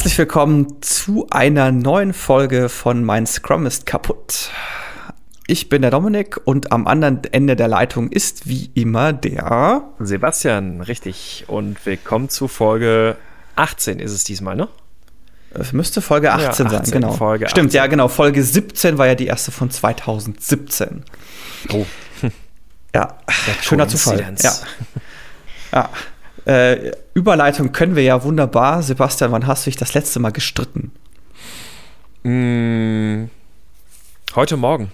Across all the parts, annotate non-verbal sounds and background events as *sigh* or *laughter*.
Herzlich willkommen zu einer neuen Folge von Mein Scrum ist kaputt. Ich bin der Dominik und am anderen Ende der Leitung ist wie immer der Sebastian, richtig. Und willkommen zu Folge 18 ist es diesmal, ne? Es müsste Folge 18, ja, 18 sein, genau. Folge Stimmt, ja, genau. Folge 17 war ja die erste von 2017. Oh. Ja, schöner Zufall. Ja. ja. Äh, Überleitung können wir ja wunderbar. Sebastian, wann hast du dich das letzte Mal gestritten? Mm, heute Morgen.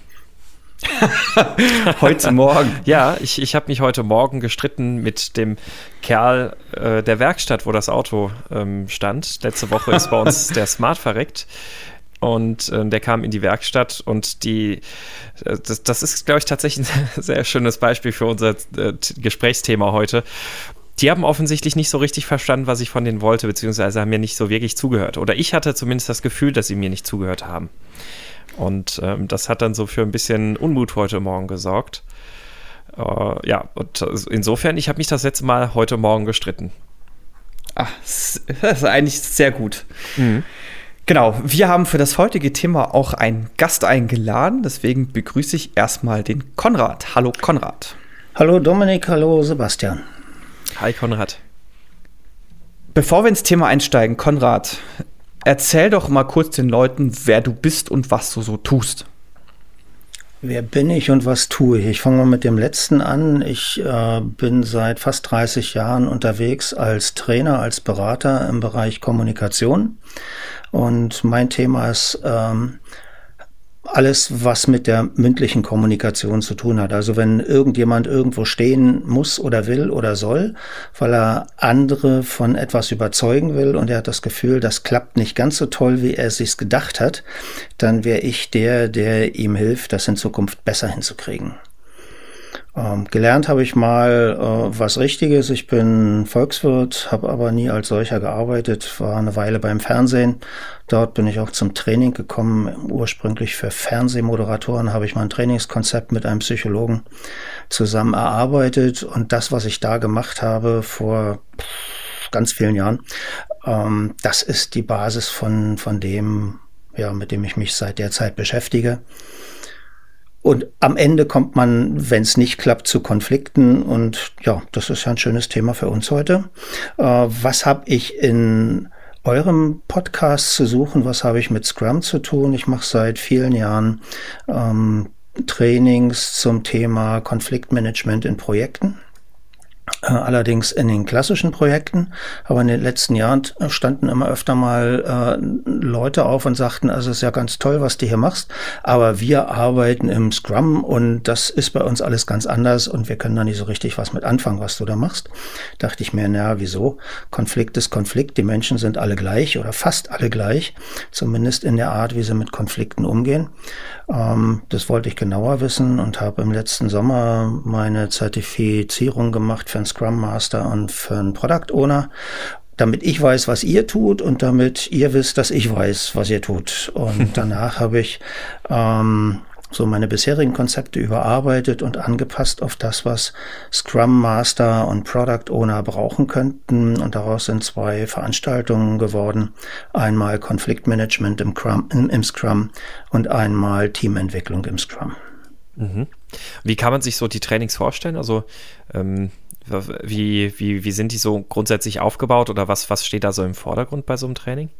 *laughs* heute Morgen. *laughs* ja, ich, ich habe mich heute Morgen gestritten mit dem Kerl äh, der Werkstatt, wo das Auto ähm, stand. Letzte Woche ist bei uns *laughs* der Smart verreckt. Und äh, der kam in die Werkstatt und die, äh, das, das ist, glaube ich, tatsächlich ein sehr schönes Beispiel für unser äh, Gesprächsthema heute die haben offensichtlich nicht so richtig verstanden, was ich von denen wollte, beziehungsweise haben mir nicht so wirklich zugehört. Oder ich hatte zumindest das Gefühl, dass sie mir nicht zugehört haben. Und ähm, das hat dann so für ein bisschen Unmut heute Morgen gesorgt. Äh, ja, und insofern, ich habe mich das letzte Mal heute Morgen gestritten. Ach, *laughs* das ist eigentlich sehr gut. Mhm. Genau, wir haben für das heutige Thema auch einen Gast eingeladen, deswegen begrüße ich erstmal den Konrad. Hallo Konrad. Hallo Dominik, hallo Sebastian. Hi Konrad. Bevor wir ins Thema einsteigen, Konrad, erzähl doch mal kurz den Leuten, wer du bist und was du so tust. Wer bin ich und was tue ich? Ich fange mal mit dem letzten an. Ich äh, bin seit fast 30 Jahren unterwegs als Trainer, als Berater im Bereich Kommunikation. Und mein Thema ist ähm, alles, was mit der mündlichen Kommunikation zu tun hat. Also wenn irgendjemand irgendwo stehen muss oder will oder soll, weil er andere von etwas überzeugen will und er hat das Gefühl, das klappt nicht ganz so toll, wie er es sich gedacht hat, dann wäre ich der, der ihm hilft, das in Zukunft besser hinzukriegen. Ähm, gelernt habe ich mal äh, was Richtiges. Ich bin Volkswirt, habe aber nie als solcher gearbeitet, war eine Weile beim Fernsehen. Dort bin ich auch zum Training gekommen. Ursprünglich für Fernsehmoderatoren habe ich mein Trainingskonzept mit einem Psychologen zusammen erarbeitet. Und das, was ich da gemacht habe vor ganz vielen Jahren, ähm, das ist die Basis von, von dem, ja, mit dem ich mich seit der Zeit beschäftige. Und am Ende kommt man, wenn es nicht klappt, zu Konflikten. Und ja, das ist ja ein schönes Thema für uns heute. Äh, was habe ich in eurem Podcast zu suchen? Was habe ich mit Scrum zu tun? Ich mache seit vielen Jahren ähm, Trainings zum Thema Konfliktmanagement in Projekten. Äh, allerdings in den klassischen Projekten, aber in den letzten Jahren standen immer öfter mal äh, Leute auf und sagten, also es ist ja ganz toll, was du hier machst, aber wir arbeiten im Scrum und das ist bei uns alles ganz anders und wir können da nicht so richtig was mit anfangen, was du da machst. Dachte ich mir, naja, wieso? Konflikt ist Konflikt, die Menschen sind alle gleich oder fast alle gleich, zumindest in der Art, wie sie mit Konflikten umgehen. Ähm, das wollte ich genauer wissen und habe im letzten Sommer meine Zertifizierung gemacht für einen Scrum Master und für einen Product Owner damit ich weiß, was ihr tut und damit ihr wisst, dass ich weiß, was ihr tut. Und *laughs* danach habe ich ähm, so meine bisherigen Konzepte überarbeitet und angepasst auf das, was Scrum Master und Product Owner brauchen könnten. Und daraus sind zwei Veranstaltungen geworden. Einmal Konfliktmanagement im, Scrum, im Scrum und einmal Teamentwicklung im Scrum. Mhm. Wie kann man sich so die Trainings vorstellen? Also ähm, wie, wie, wie sind die so grundsätzlich aufgebaut oder was, was steht da so im Vordergrund bei so einem Training?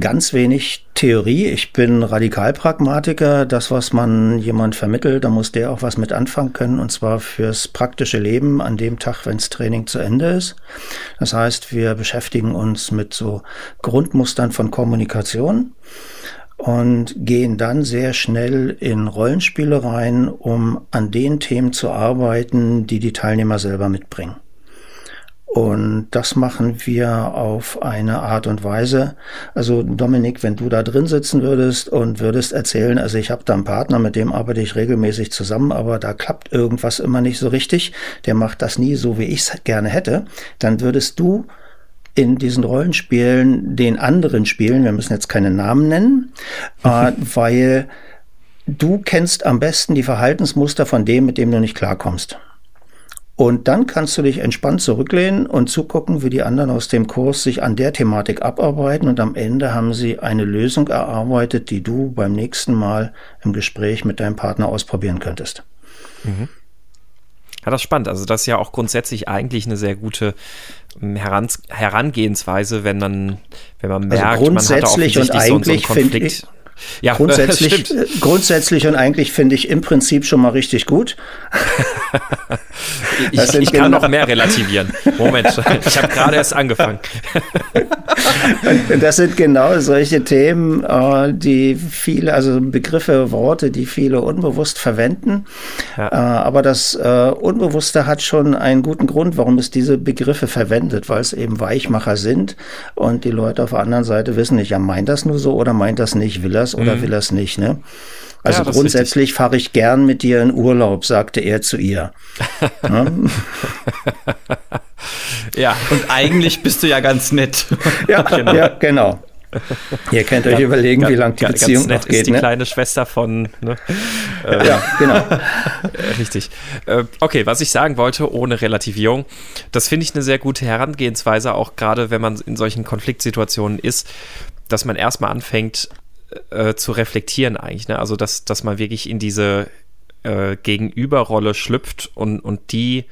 Ganz wenig Theorie. Ich bin Radikalpragmatiker. Das, was man jemand vermittelt, da muss der auch was mit anfangen können. Und zwar fürs praktische Leben an dem Tag, wenns Training zu Ende ist. Das heißt, wir beschäftigen uns mit so Grundmustern von Kommunikation und gehen dann sehr schnell in Rollenspiele rein, um an den Themen zu arbeiten, die die Teilnehmer selber mitbringen. Und das machen wir auf eine Art und Weise. Also Dominik, wenn du da drin sitzen würdest und würdest erzählen, also ich habe da einen Partner, mit dem arbeite ich regelmäßig zusammen, aber da klappt irgendwas immer nicht so richtig, der macht das nie so, wie ich es gerne hätte, dann würdest du in diesen Rollenspielen den anderen spielen, wir müssen jetzt keine Namen nennen, äh, *laughs* weil du kennst am besten die Verhaltensmuster von dem, mit dem du nicht klarkommst. Und dann kannst du dich entspannt zurücklehnen und zugucken, wie die anderen aus dem Kurs sich an der Thematik abarbeiten. Und am Ende haben sie eine Lösung erarbeitet, die du beim nächsten Mal im Gespräch mit deinem Partner ausprobieren könntest. Mhm. Ja, das ist spannend. Also das ist ja auch grundsätzlich eigentlich eine sehr gute ähm, Herangehensweise, wenn man, wenn man also merkt, also grundsätzlich man hat und eigentlich so, so finde ich, ja, *laughs* grundsätzlich, äh, grundsätzlich und eigentlich finde ich im Prinzip schon mal richtig gut. *laughs* ich, ich kann genau noch mehr relativieren. Moment, *laughs* ich habe gerade erst angefangen. das sind genau solche Themen, äh, die viele, also Begriffe, Worte, die viele unbewusst verwenden. Ja. Äh, aber das Unbewusste hat schon einen guten Grund, warum es diese Begriffe verwendet, weil es eben Weichmacher sind und die Leute auf der anderen Seite wissen nicht, ja, meint das nur so oder meint das nicht, will er das oder mhm. will er es nicht, ne? Also ja, grundsätzlich fahre ich gern mit dir in Urlaub, sagte er zu ihr. ja? *laughs* ja, und eigentlich bist du ja ganz nett. *laughs* ja, *laughs* genau. ja, genau. Ihr könnt euch überlegen, ja, wie lange die Beziehung noch geht. Ist die ne? kleine Schwester von. Ne? Äh, ja, genau. Richtig. Äh, okay, was ich sagen wollte, ohne Relativierung, das finde ich eine sehr gute Herangehensweise, auch gerade wenn man in solchen Konfliktsituationen ist, dass man erstmal anfängt, äh, zu reflektieren eigentlich. Ne? Also, dass, dass man wirklich in diese äh, Gegenüberrolle schlüpft und, und die,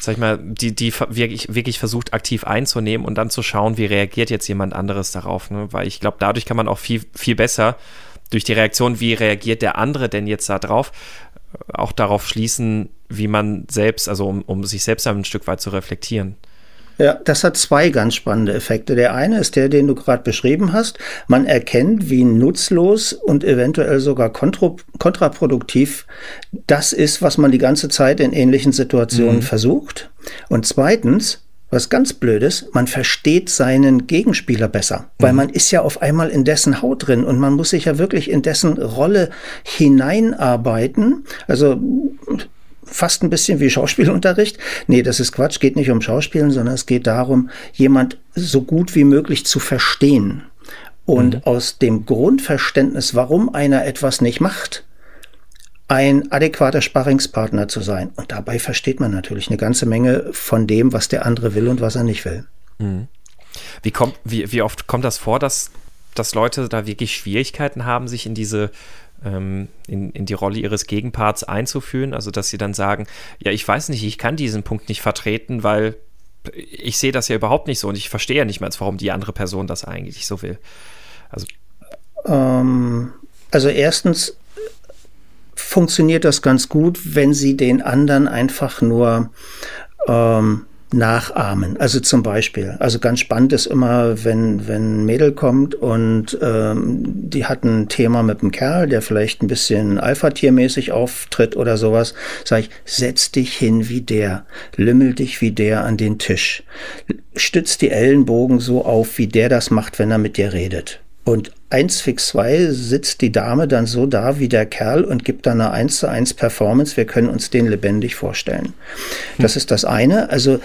sag ich mal, die, die wirklich, wirklich versucht aktiv einzunehmen und dann zu schauen, wie reagiert jetzt jemand anderes darauf. Ne? Weil ich glaube, dadurch kann man auch viel, viel besser durch die Reaktion, wie reagiert der andere denn jetzt da drauf, auch darauf schließen, wie man selbst, also um, um sich selbst ein Stück weit zu reflektieren. Ja, das hat zwei ganz spannende Effekte. Der eine ist der, den du gerade beschrieben hast. Man erkennt, wie nutzlos und eventuell sogar kontraproduktiv das ist, was man die ganze Zeit in ähnlichen Situationen mhm. versucht. Und zweitens, was ganz blödes, man versteht seinen Gegenspieler besser, weil mhm. man ist ja auf einmal in dessen Haut drin und man muss sich ja wirklich in dessen Rolle hineinarbeiten. Also fast ein bisschen wie Schauspielunterricht. Nee, das ist Quatsch, geht nicht um Schauspielen, sondern es geht darum, jemand so gut wie möglich zu verstehen. Und mhm. aus dem Grundverständnis, warum einer etwas nicht macht, ein adäquater Sparringspartner zu sein. Und dabei versteht man natürlich eine ganze Menge von dem, was der andere will und was er nicht will. Mhm. Wie, kommt, wie, wie oft kommt das vor, dass, dass Leute da wirklich Schwierigkeiten haben, sich in diese ähm, in, in die Rolle ihres Gegenparts einzuführen. Also, dass sie dann sagen, ja, ich weiß nicht, ich kann diesen Punkt nicht vertreten, weil ich sehe das ja überhaupt nicht so und ich verstehe ja nicht mehr, warum die andere Person das eigentlich so will. Also, ähm, also erstens funktioniert das ganz gut, wenn sie den anderen einfach nur ähm, nachahmen. Also zum Beispiel, also ganz spannend ist immer, wenn, wenn ein Mädel kommt und ähm, die hat ein Thema mit einem Kerl, der vielleicht ein bisschen Alpha-Tiermäßig auftritt oder sowas, sage ich, setz dich hin wie der, lümmel dich wie der an den Tisch, stütz die Ellenbogen so auf, wie der das macht, wenn er mit dir redet. Und 1 fix 2 sitzt die Dame dann so da wie der Kerl und gibt dann eine 1 zu 1 Performance. Wir können uns den lebendig vorstellen. Das hm. ist das eine. Also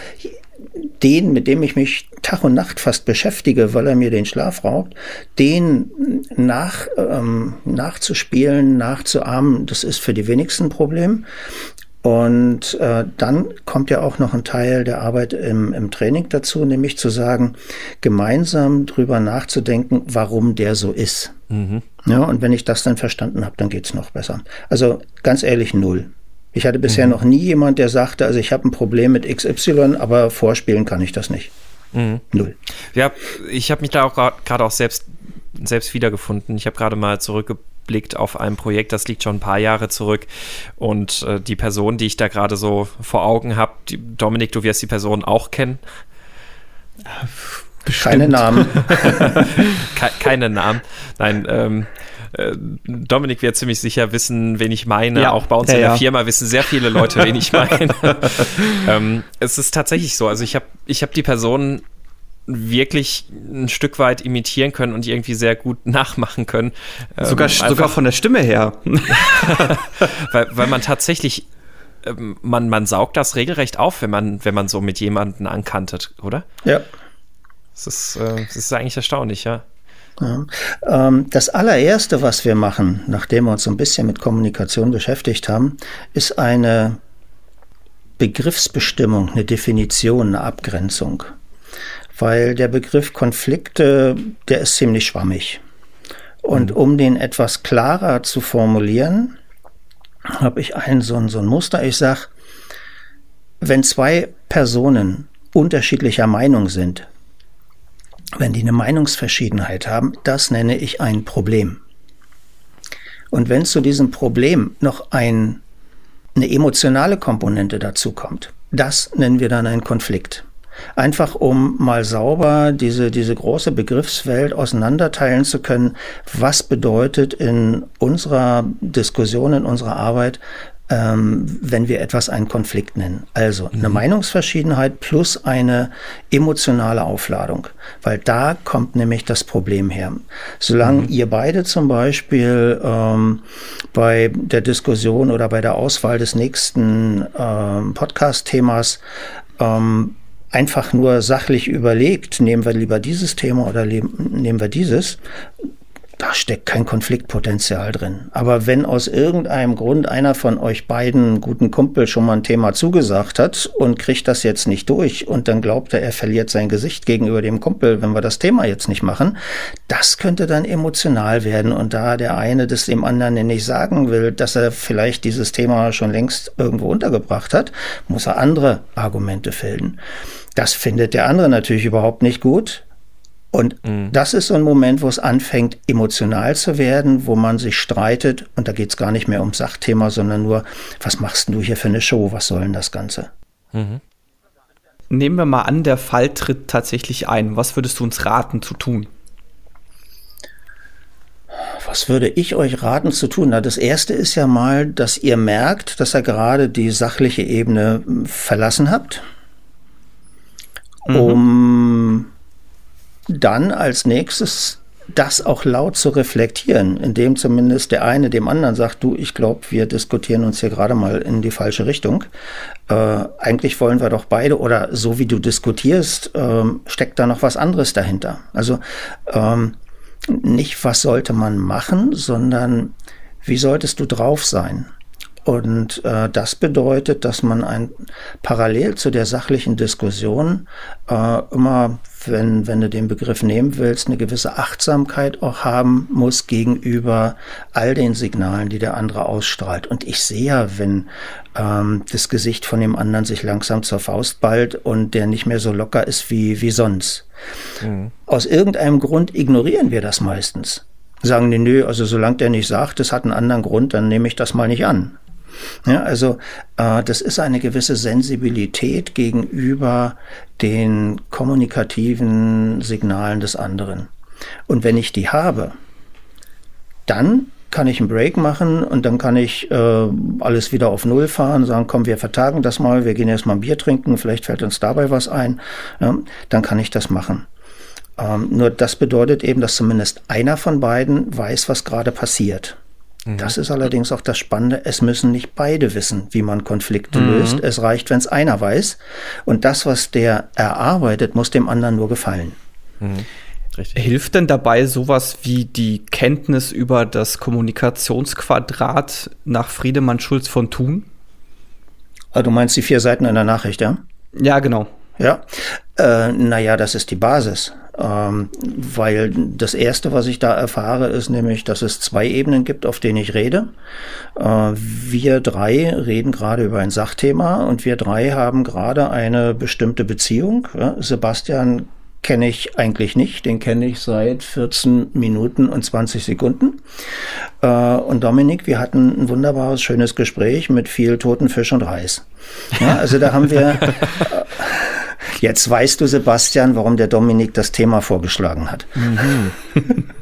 den, mit dem ich mich Tag und Nacht fast beschäftige, weil er mir den Schlaf raubt, den nach, ähm, nachzuspielen, nachzuahmen, das ist für die wenigsten ein Problem. Und äh, dann kommt ja auch noch ein Teil der Arbeit im, im Training dazu, nämlich zu sagen, gemeinsam drüber nachzudenken, warum der so ist. Mhm. Ja, und wenn ich das dann verstanden habe, dann geht es noch besser. Also ganz ehrlich, null. Ich hatte bisher mhm. noch nie jemand, der sagte, also ich habe ein Problem mit XY, aber vorspielen kann ich das nicht. Mhm. Null. Ja, ich habe mich da auch gerade auch selbst, selbst wiedergefunden. Ich habe gerade mal zurückgebracht blickt auf ein Projekt, das liegt schon ein paar Jahre zurück. Und äh, die Person, die ich da gerade so vor Augen habe, Dominik, du wirst die Person auch kennen. Bestimmt. Keine Namen. *laughs* Ke keine Namen. Nein, ähm, äh, Dominik wird ziemlich sicher wissen, wen ich meine. Ja. Auch bei uns ja, in der ja. Firma wissen sehr viele Leute, wen ich *laughs* meine. ähm, es ist tatsächlich so. Also ich habe ich hab die Person wirklich ein Stück weit imitieren können und irgendwie sehr gut *laughs* nachmachen können. Sogar, ähm, sogar von der Stimme her. *laughs* *laughs* weil, weil man tatsächlich, ähm, man, man saugt das regelrecht auf, wenn man, wenn man so mit jemandem ankantet, oder? Ja. Das ist, äh, das ist eigentlich erstaunlich, ja. Ja. Ähm, das allererste, was wir machen, nachdem wir uns so ein bisschen mit Kommunikation beschäftigt haben, ist eine Begriffsbestimmung, eine Definition, eine Abgrenzung. Weil der Begriff Konflikte, der ist ziemlich schwammig. Und mhm. um den etwas klarer zu formulieren, habe ich ein so, ein so ein Muster. Ich sage, wenn zwei Personen unterschiedlicher Meinung sind, wenn die eine Meinungsverschiedenheit haben, das nenne ich ein Problem. Und wenn zu diesem Problem noch ein, eine emotionale Komponente dazu kommt, das nennen wir dann einen Konflikt. Einfach um mal sauber diese, diese große Begriffswelt auseinanderteilen zu können, was bedeutet in unserer Diskussion, in unserer Arbeit ähm, wenn wir etwas einen Konflikt nennen. Also eine mhm. Meinungsverschiedenheit plus eine emotionale Aufladung, weil da kommt nämlich das Problem her. Solange mhm. ihr beide zum Beispiel ähm, bei der Diskussion oder bei der Auswahl des nächsten ähm, Podcast-Themas ähm, einfach nur sachlich überlegt, nehmen wir lieber dieses Thema oder nehmen wir dieses, da steckt kein Konfliktpotenzial drin. Aber wenn aus irgendeinem Grund einer von euch beiden guten Kumpel schon mal ein Thema zugesagt hat und kriegt das jetzt nicht durch und dann glaubt er, er verliert sein Gesicht gegenüber dem Kumpel, wenn wir das Thema jetzt nicht machen, das könnte dann emotional werden. Und da der eine das dem anderen nicht sagen will, dass er vielleicht dieses Thema schon längst irgendwo untergebracht hat, muss er andere Argumente finden. Das findet der andere natürlich überhaupt nicht gut. Und mhm. das ist so ein Moment, wo es anfängt, emotional zu werden, wo man sich streitet. Und da geht es gar nicht mehr ums Sachthema, sondern nur, was machst du hier für eine Show? Was soll denn das Ganze? Mhm. Nehmen wir mal an, der Fall tritt tatsächlich ein. Was würdest du uns raten zu tun? Was würde ich euch raten zu tun? Na, das erste ist ja mal, dass ihr merkt, dass ihr gerade die sachliche Ebene verlassen habt, mhm. um dann als nächstes das auch laut zu reflektieren, indem zumindest der eine dem anderen sagt, du, ich glaube, wir diskutieren uns hier gerade mal in die falsche Richtung. Äh, eigentlich wollen wir doch beide, oder so wie du diskutierst, ähm, steckt da noch was anderes dahinter. Also ähm, nicht, was sollte man machen, sondern wie solltest du drauf sein? Und äh, das bedeutet, dass man ein parallel zu der sachlichen Diskussion äh, immer, wenn, wenn du den Begriff nehmen willst, eine gewisse Achtsamkeit auch haben muss gegenüber all den Signalen, die der andere ausstrahlt. Und ich sehe ja, wenn ähm, das Gesicht von dem anderen sich langsam zur Faust ballt und der nicht mehr so locker ist wie, wie sonst. Mhm. Aus irgendeinem Grund ignorieren wir das meistens sagen die, nö, also solange der nicht sagt, das hat einen anderen Grund, dann nehme ich das mal nicht an. Ja, also äh, das ist eine gewisse Sensibilität gegenüber den kommunikativen Signalen des anderen. Und wenn ich die habe, dann kann ich einen Break machen und dann kann ich äh, alles wieder auf Null fahren, sagen, komm, wir vertagen das mal, wir gehen erstmal ein Bier trinken, vielleicht fällt uns dabei was ein, ja, dann kann ich das machen. Ähm, nur das bedeutet eben, dass zumindest einer von beiden weiß, was gerade passiert. Mhm. Das ist allerdings auch das Spannende. Es müssen nicht beide wissen, wie man Konflikte mhm. löst. Es reicht, wenn es einer weiß. Und das, was der erarbeitet, muss dem anderen nur gefallen. Mhm. Richtig. Hilft denn dabei sowas wie die Kenntnis über das Kommunikationsquadrat nach Friedemann Schulz von Thun? Ah, du meinst die vier Seiten in der Nachricht, ja? Ja, genau. Ja, äh, naja, das ist die Basis. Ähm, weil das Erste, was ich da erfahre, ist nämlich, dass es zwei Ebenen gibt, auf denen ich rede. Äh, wir drei reden gerade über ein Sachthema und wir drei haben gerade eine bestimmte Beziehung. Ja, Sebastian kenne ich eigentlich nicht. Den kenne ich seit 14 Minuten und 20 Sekunden. Äh, und Dominik, wir hatten ein wunderbares, schönes Gespräch mit viel toten Fisch und Reis. Ja, also da haben wir *laughs* Jetzt weißt du, Sebastian, warum der Dominik das Thema vorgeschlagen hat. Mhm. *laughs*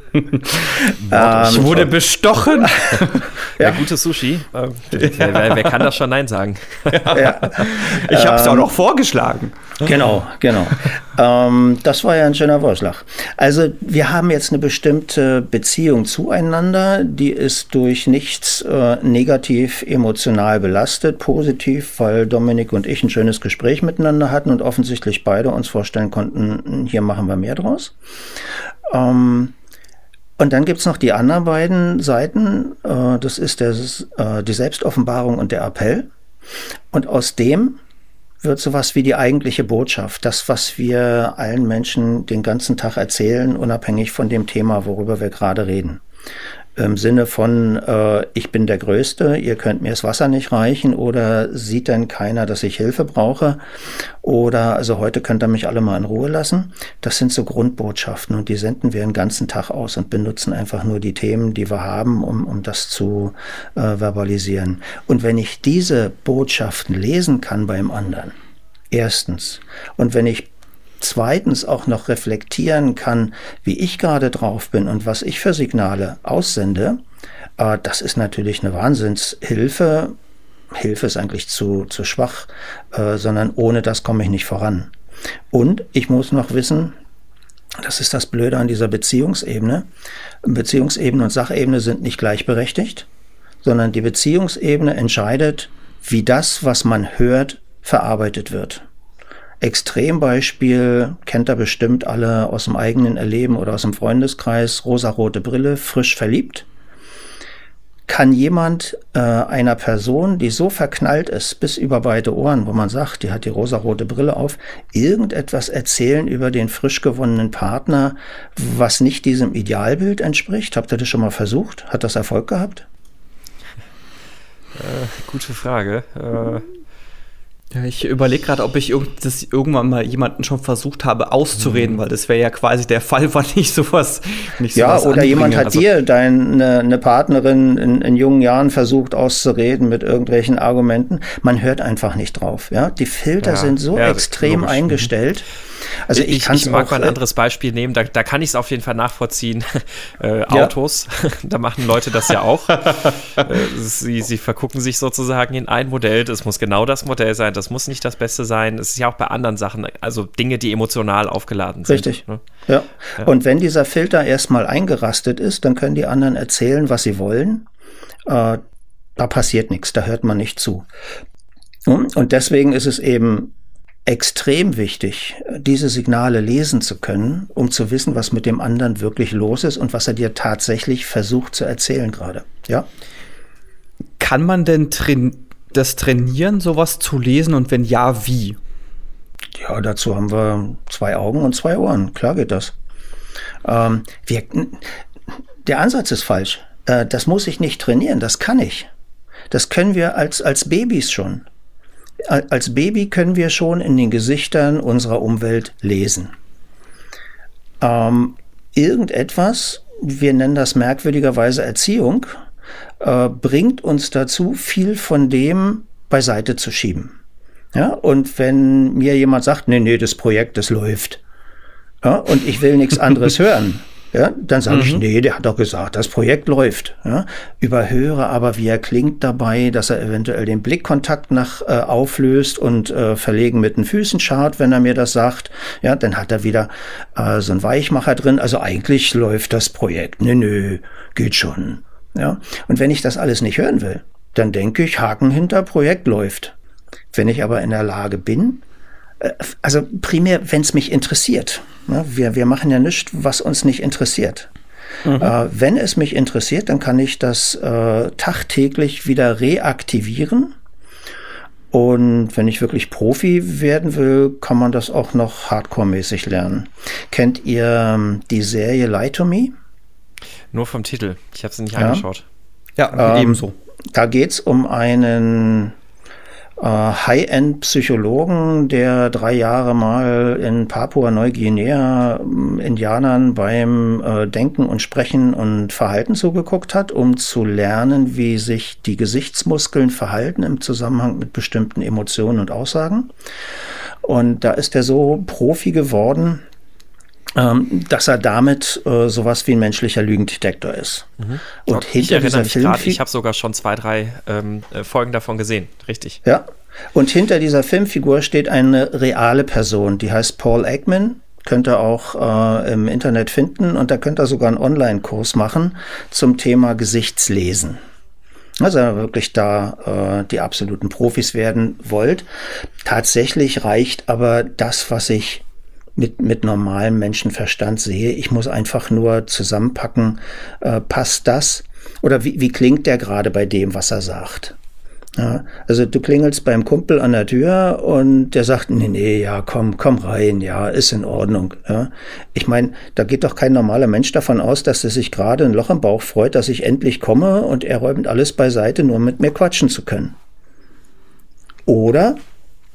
ähm, ich wurde bestochen. *laughs* ja. ja, gutes Sushi. Äh, wer, wer, wer, kann das schon Nein sagen? ja. Ich habe es ähm, auch noch vorgeschlagen. Genau, genau. Ähm, das war ja ein schöner Vorschlag. Also wir haben jetzt eine bestimmte Beziehung zueinander, die ist durch nichts äh, negativ emotional belastet, positiv, weil Dominik und ich ein schönes Gespräch miteinander hatten und offensichtlich beide uns vorstellen konnten, hier machen wir mehr draus. Ähm, und dann gibt's noch die anderen beiden Seiten. Äh, das ist der, äh, die Selbstoffenbarung und der Appell. Und aus dem wird sowas wie die eigentliche Botschaft, das, was wir allen Menschen den ganzen Tag erzählen, unabhängig von dem Thema, worüber wir gerade reden im Sinne von, äh, ich bin der Größte, ihr könnt mir das Wasser nicht reichen oder sieht denn keiner, dass ich Hilfe brauche oder also heute könnt ihr mich alle mal in Ruhe lassen. Das sind so Grundbotschaften und die senden wir den ganzen Tag aus und benutzen einfach nur die Themen, die wir haben, um, um das zu äh, verbalisieren. Und wenn ich diese Botschaften lesen kann beim anderen, erstens, und wenn ich zweitens auch noch reflektieren kann, wie ich gerade drauf bin und was ich für Signale aussende, äh, das ist natürlich eine Wahnsinnshilfe. Hilfe ist eigentlich zu, zu schwach, äh, sondern ohne das komme ich nicht voran. Und ich muss noch wissen, das ist das Blöde an dieser Beziehungsebene. Beziehungsebene und Sachebene sind nicht gleichberechtigt, sondern die Beziehungsebene entscheidet, wie das, was man hört, verarbeitet wird. Extrembeispiel kennt er bestimmt alle aus dem eigenen Erleben oder aus dem Freundeskreis. Rosarote Brille, frisch verliebt. Kann jemand äh, einer Person, die so verknallt ist, bis über beide Ohren, wo man sagt, die hat die rosarote Brille auf, irgendetwas erzählen über den frisch gewonnenen Partner, was nicht diesem Idealbild entspricht? Habt ihr das schon mal versucht? Hat das Erfolg gehabt? Äh, gute Frage. Äh, ja, ich überlege gerade, ob ich irg das irgendwann mal jemanden schon versucht habe auszureden, mhm. weil das wäre ja quasi der Fall, wann *laughs* ich sowas nicht Ja, oder anbringe. jemand hat also, dir deine eine Partnerin in, in, jungen Jahren versucht auszureden mit irgendwelchen Argumenten. Man hört einfach nicht drauf. Ja, die Filter ja, sind so ja, extrem logisch. Mhm. Also ich, ich, ich mag auch, mal ein äh, anderes Beispiel nehmen, da, da kann ich es auf jeden Fall nachvollziehen. *laughs* Äh, Autos, *laughs* da machen Leute das ja auch. äh, sie, sie vergucken sich sozusagen in ein Modell, das muss genau das Modell sein, das muss nicht das Beste sein. Es ist ja auch bei anderen Sachen, also Dinge, die emotional aufgeladen sind. Richtig. Ne? Ja. ja. Und wenn dieser Filter erstmal eingerastet ist, dann können die anderen erzählen, was sie wollen. Äh, da passiert nichts, da hört man nicht zu. Und deswegen ist es eben extrem wichtig, diese Signale lesen zu können, um zu wissen, was mit dem anderen wirklich los ist und was er dir tatsächlich versucht zu erzählen gerade. Ja? Kann man denn train das trainieren, sowas zu lesen und wenn ja, wie? Ja, dazu haben wir zwei Augen und zwei Ohren. Klar geht das. Ähm, wir, der Ansatz ist falsch. Äh, das muss ich nicht trainieren, das kann ich. Das können wir als, als Babys schon als Baby können wir schon in den Gesichtern unserer Umwelt lesen. Ähm, irgendetwas, wir nennen das merkwürdigerweise Erziehung, äh, bringt uns dazu, viel von dem beiseite zu schieben. Ja, und wenn mir jemand sagt, nee, nee, das Projekt, das läuft, ja, und ich will nichts anderes *laughs* hören, ja, dann sage mhm. ich, nee, der hat doch gesagt, das Projekt läuft. Ja, überhöre aber, wie er klingt dabei, dass er eventuell den Blickkontakt nach äh, auflöst und äh, verlegen mit den Füßen schaut, wenn er mir das sagt. Ja, dann hat er wieder äh, so einen Weichmacher drin. Also eigentlich läuft das Projekt. Nö, nö, geht schon. Ja, und wenn ich das alles nicht hören will, dann denke ich, Haken hinter Projekt läuft. Wenn ich aber in der Lage bin, also primär, wenn es mich interessiert. Ne? Wir, wir machen ja nichts, was uns nicht interessiert. Mhm. Äh, wenn es mich interessiert, dann kann ich das äh, tagtäglich wieder reaktivieren. Und wenn ich wirklich Profi werden will, kann man das auch noch hardcore-mäßig lernen. Kennt ihr ähm, die Serie Lie to Me? Nur vom Titel. Ich habe sie nicht ja. angeschaut. Ja, ähm, ebenso. Da geht es um einen äh, High-End-Psychologen, der drei Jahre mal in Papua-Neuguinea ähm, Indianern beim äh, Denken und Sprechen und Verhalten zugeguckt hat, um zu lernen, wie sich die Gesichtsmuskeln verhalten im Zusammenhang mit bestimmten Emotionen und Aussagen. Und da ist er so Profi geworden, dass er damit äh, sowas wie ein menschlicher Lügendetektor ist. Mhm. Und ich hinter dieser Film ich habe sogar schon zwei, drei ähm, äh, Folgen davon gesehen, richtig. Ja. Und hinter dieser Filmfigur steht eine reale Person, die heißt Paul Eggman. Könnt ihr auch äh, im Internet finden und da könnt ihr sogar einen Online-Kurs machen zum Thema Gesichtslesen. Also wenn ihr wirklich da äh, die absoluten Profis werden wollt. Tatsächlich reicht aber das, was ich mit, mit normalem Menschenverstand sehe. Ich muss einfach nur zusammenpacken, äh, passt das? Oder wie, wie klingt der gerade bei dem, was er sagt? Ja, Also du klingelst beim Kumpel an der Tür und der sagt, nee, nee, ja, komm, komm rein, ja, ist in Ordnung. Ja. Ich meine, da geht doch kein normaler Mensch davon aus, dass er sich gerade ein Loch im Bauch freut, dass ich endlich komme und er räumt alles beiseite, nur mit mir quatschen zu können. Oder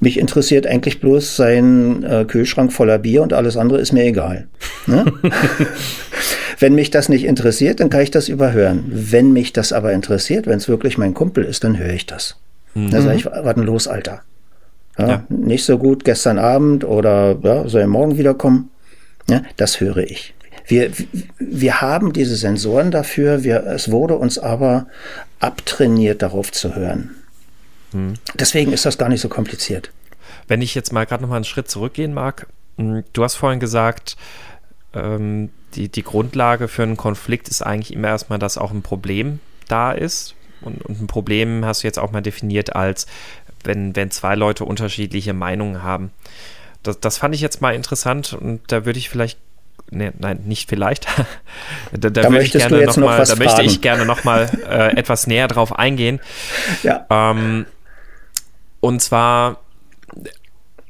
mich interessiert eigentlich bloß sein äh, Kühlschrank voller Bier und alles andere ist mir egal. Ne? *laughs* wenn mich das nicht interessiert, dann kann ich das überhören. Wenn mich das aber interessiert, wenn es wirklich mein Kumpel ist, dann höre ich das. Mhm. Dann sage ich, was denn los, Alter? Ja, ja. Nicht so gut gestern Abend oder ja, soll er morgen wiederkommen? Ja, das höre ich. Wir, wir haben diese Sensoren dafür, wir, es wurde uns aber abtrainiert, darauf zu hören. Hm. Deswegen ist das gar nicht so kompliziert. Wenn ich jetzt mal gerade noch mal einen Schritt zurückgehen mag, hm, du hast vorhin gesagt, ähm, die, die Grundlage für einen Konflikt ist eigentlich immer erstmal, dass auch ein Problem da ist. Und, und ein Problem hast du jetzt auch mal definiert als, wenn, wenn zwei Leute unterschiedliche Meinungen haben. Das, das fand ich jetzt mal interessant und da würde ich vielleicht Nee, nein, nicht vielleicht. *laughs* da, da, da würde ich gerne noch, mal, da möchte ich gerne noch mal äh, etwas näher drauf eingehen. *laughs* Ja. Ähm, und zwar,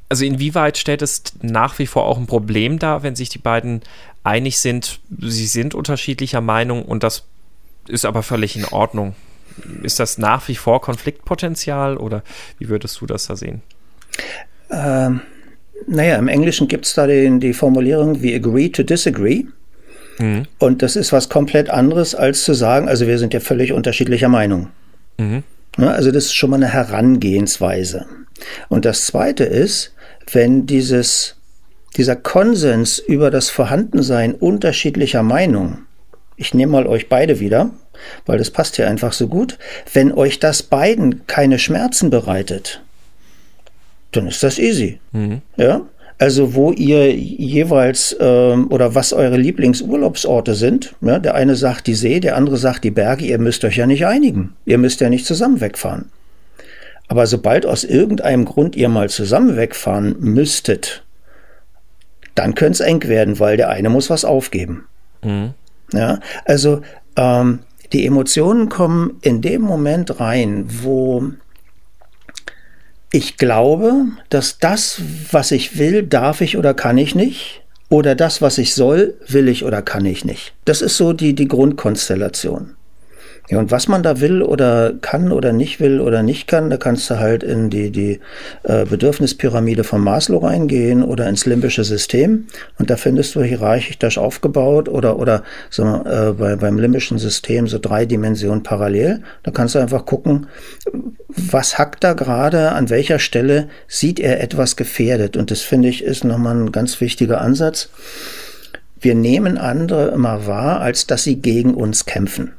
also inwieweit stellt es nach wie vor auch ein Problem dar, wenn sich die beiden einig sind, sie sind unterschiedlicher Meinung und das ist aber völlig in Ordnung. Ist das nach wie vor Konfliktpotenzial oder wie würdest du das da sehen? Ähm, naja, im Englischen gibt es da den, die Formulierung, we agree to disagree. Mhm. Und das ist was komplett anderes, als zu sagen, also wir sind ja völlig unterschiedlicher Meinung. Mhm. Also das ist schon mal eine Herangehensweise. Und das Zweite ist, wenn dieses, dieser Konsens über das Vorhandensein unterschiedlicher Meinungen, ich nehme mal euch beide wieder, weil das passt hier einfach so gut, wenn euch das beiden keine Schmerzen bereitet, dann ist das easy. Mhm. Ja? Also wo ihr jeweils ähm, oder was eure Lieblingsurlaubsorte sind. Ja, der eine sagt die See, der andere sagt die Berge. Ihr müsst euch ja nicht einigen. Ihr müsst ja nicht zusammen wegfahren. Aber sobald aus irgendeinem Grund ihr mal zusammen wegfahren müsstet, dann könnte es eng werden, weil der eine muss was aufgeben. Mhm. Ja, also ähm, die Emotionen kommen in dem Moment rein, wo ich glaube, dass das, was ich will, darf ich oder kann ich nicht. Oder das, was ich soll, will ich oder kann ich nicht. Das ist so die, die Grundkonstellation. Ja, und was man da will oder kann oder nicht will oder nicht kann, da kannst du halt in die, die äh, Bedürfnispyramide von Maslow reingehen oder ins limbische System. Und da findest du hierarchisch aufgebaut oder, oder so, äh, bei, beim limbischen System so drei Dimensionen parallel. Da kannst du einfach gucken, was hackt da gerade, an welcher Stelle sieht er etwas gefährdet. Und das finde ich ist nochmal ein ganz wichtiger Ansatz. Wir nehmen andere immer wahr, als dass sie gegen uns kämpfen.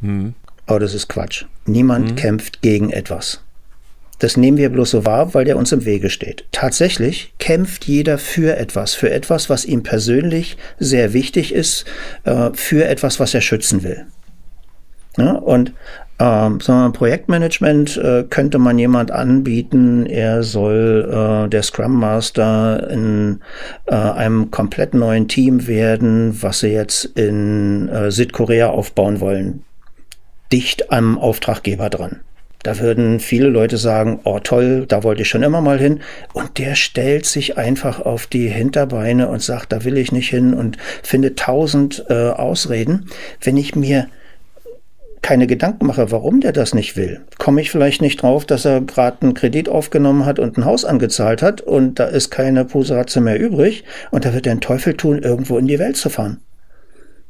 Mhm. Aber das ist Quatsch. Niemand mhm. kämpft gegen etwas. Das nehmen wir bloß so wahr, weil der uns im Wege steht. Tatsächlich kämpft jeder für etwas, für etwas, was ihm persönlich sehr wichtig ist, äh, für etwas, was er schützen will. Ja, und ähm, wir, Projektmanagement äh, könnte man jemand anbieten, er soll äh, der Scrum Master in äh, einem komplett neuen Team werden, was sie jetzt in äh, Südkorea aufbauen wollen dicht am Auftraggeber dran. Da würden viele Leute sagen, oh toll, da wollte ich schon immer mal hin. Und der stellt sich einfach auf die Hinterbeine und sagt, da will ich nicht hin und findet tausend äh, Ausreden. Wenn ich mir keine Gedanken mache, warum der das nicht will, komme ich vielleicht nicht drauf, dass er gerade einen Kredit aufgenommen hat und ein Haus angezahlt hat und da ist keine Puseratze mehr übrig und da wird er einen Teufel tun, irgendwo in die Welt zu fahren.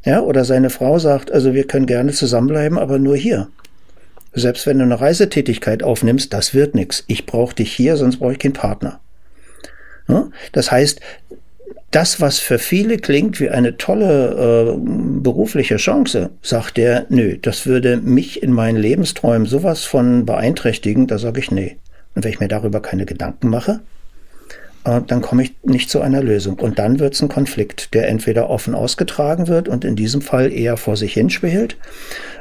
Ja, oder seine Frau sagt, also wir können gerne zusammenbleiben, aber nur hier. Selbst wenn du eine Reisetätigkeit aufnimmst, das wird nichts. Ich brauche dich hier, sonst brauche ich keinen Partner. Ja, das heißt, das, was für viele klingt wie eine tolle äh, berufliche Chance, sagt er, nö, das würde mich in meinen Lebensträumen sowas von beeinträchtigen, da sage ich nee. Und wenn ich mir darüber keine Gedanken mache, äh, dann komme ich nicht zu einer Lösung. Und dann wird es ein Konflikt, der entweder offen ausgetragen wird und in diesem Fall eher vor sich hin spielt,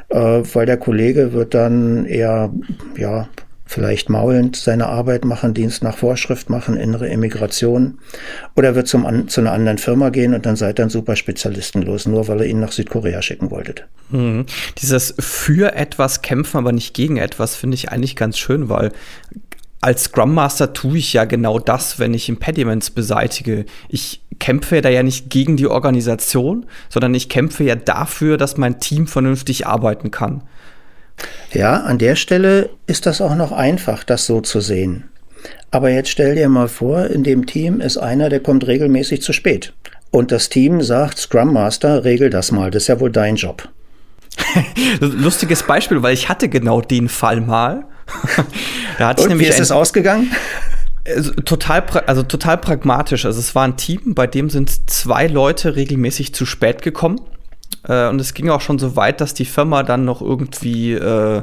äh, weil der Kollege wird dann eher, ja, vielleicht maulend seine Arbeit machen, Dienst nach Vorschrift machen, innere Emigration. Oder wird zum, zu einer anderen Firma gehen und dann seid ein super Spezialisten los, nur weil ihr ihn nach Südkorea schicken wolltet. Mhm. Dieses für etwas kämpfen, aber nicht gegen etwas, finde ich eigentlich ganz schön, weil als Scrum Master tue ich ja genau das, wenn ich Impediments beseitige. Ich kämpfe da ja nicht gegen die Organisation, sondern ich kämpfe ja dafür, dass mein Team vernünftig arbeiten kann. Ja, an der Stelle ist das auch noch einfach, das so zu sehen. Aber jetzt stell dir mal vor, in dem Team ist einer, der kommt regelmäßig zu spät. Und das Team sagt, Scrum Master, regel das mal, das ist ja wohl dein Job. *laughs* Lustiges Beispiel, weil ich hatte genau den Fall mal. *laughs* da hatte ich Und nämlich wie ist es ausgegangen? Also total, also total pragmatisch. Also es war ein Team, bei dem sind zwei Leute regelmäßig zu spät gekommen. Äh, und es ging auch schon so weit, dass die Firma dann noch irgendwie äh,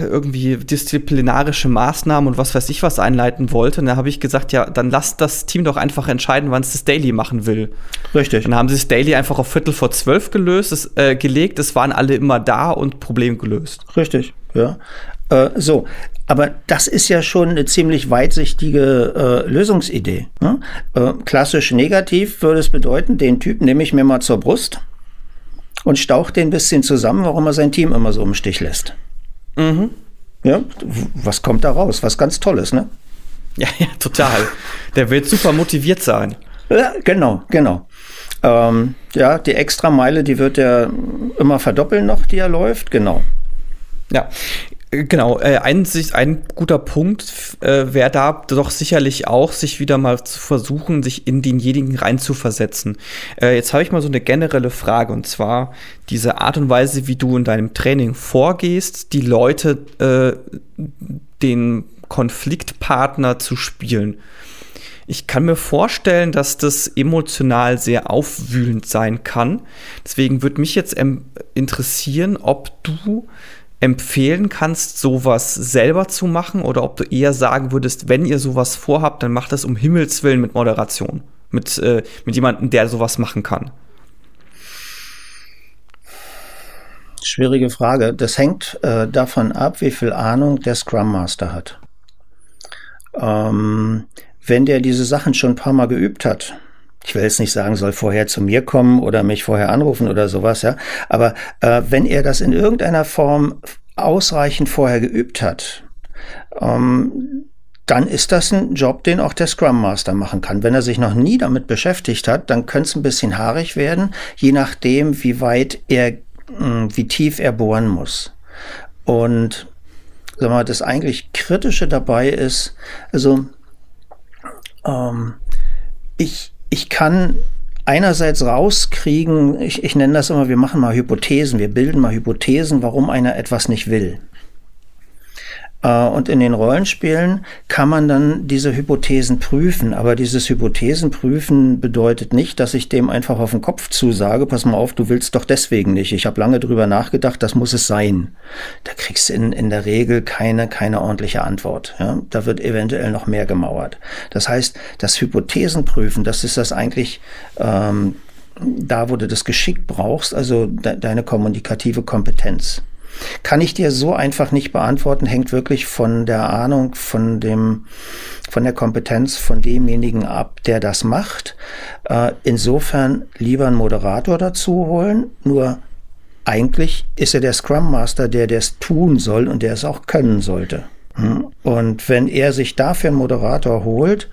irgendwie disziplinarische Maßnahmen und was weiß ich was einleiten wollte. Und da habe ich gesagt, ja, dann lasst das Team doch einfach entscheiden, wann es das Daily machen will. Richtig. Und dann haben sie das Daily einfach auf Viertel vor zwölf gelöst, es, äh, gelegt. Es waren alle immer da und Problem gelöst. Richtig, ja. Äh, so, aber das ist ja schon eine ziemlich weitsichtige äh, Lösungsidee. Ne? Äh, klassisch negativ würde es bedeuten, den Typ nehme ich mir mal zur Brust und staucht den ein bisschen zusammen, warum er sein Team immer so im Stich lässt. Mhm. Ja, was kommt da raus? Was ganz Tolles, ne? Ja, ja, total. Der wird super motiviert sein. Ja, genau, genau. Ähm, ja, die Extrameile, die wird er immer verdoppeln noch, die er läuft, genau. Ja, Genau, äh, ein, ein guter Punkt äh, wäre da doch sicherlich auch, sich wieder mal zu versuchen, sich in denjenigen reinzuversetzen. Äh, jetzt habe ich mal so eine generelle Frage und zwar diese Art und Weise, wie du in deinem Training vorgehst, die Leute, äh, den Konfliktpartner zu spielen. Ich kann mir vorstellen, dass das emotional sehr aufwühlend sein kann. Deswegen würde mich jetzt interessieren, ob du empfehlen kannst, sowas selber zu machen oder ob du eher sagen würdest, wenn ihr sowas vorhabt, dann macht das um Himmels Willen mit Moderation, mit, äh, mit jemandem, der sowas machen kann. Schwierige Frage. Das hängt äh, davon ab, wie viel Ahnung der Scrum Master hat. Ähm, wenn der diese Sachen schon ein paar Mal geübt hat, ich will jetzt nicht sagen, soll vorher zu mir kommen oder mich vorher anrufen oder sowas, ja. Aber äh, wenn er das in irgendeiner Form ausreichend vorher geübt hat, ähm, dann ist das ein Job, den auch der Scrum Master machen kann. Wenn er sich noch nie damit beschäftigt hat, dann könnte es ein bisschen haarig werden, je nachdem, wie weit er, hm, wie tief er bohren muss. Und sag mal, das eigentlich Kritische dabei ist, also ähm, ich, ich kann einerseits rauskriegen, ich, ich nenne das immer, wir machen mal Hypothesen, wir bilden mal Hypothesen, warum einer etwas nicht will. Äh, und in den Rollenspielen kann man dann diese Hypothesen prüfen. Aber dieses Hypothesenprüfen bedeutet nicht, dass ich dem einfach auf den Kopf zusage, pass mal auf, du willst doch deswegen nicht. Ich habe lange drüber nachgedacht, das muss es sein. Da kriegst du in, in der Regel keine, keine ordentliche Antwort. Ja? Da wird eventuell noch mehr gemauert. Das heißt, das Hypothesenprüfen, das ist das eigentlich ähm, da, wo du das Geschick brauchst, also de deine kommunikative Kompetenz. Kann ich dir so einfach nicht beantworten, hängt wirklich von der Ahnung, von dem, von der Kompetenz von demjenigen ab, der das macht. Äh, insofern lieber einen Moderator dazu holen, nur eigentlich ist er der Scrum Master, der das tun soll und der es auch können sollte. Hm? Und wenn er sich dafür einen Moderator holt,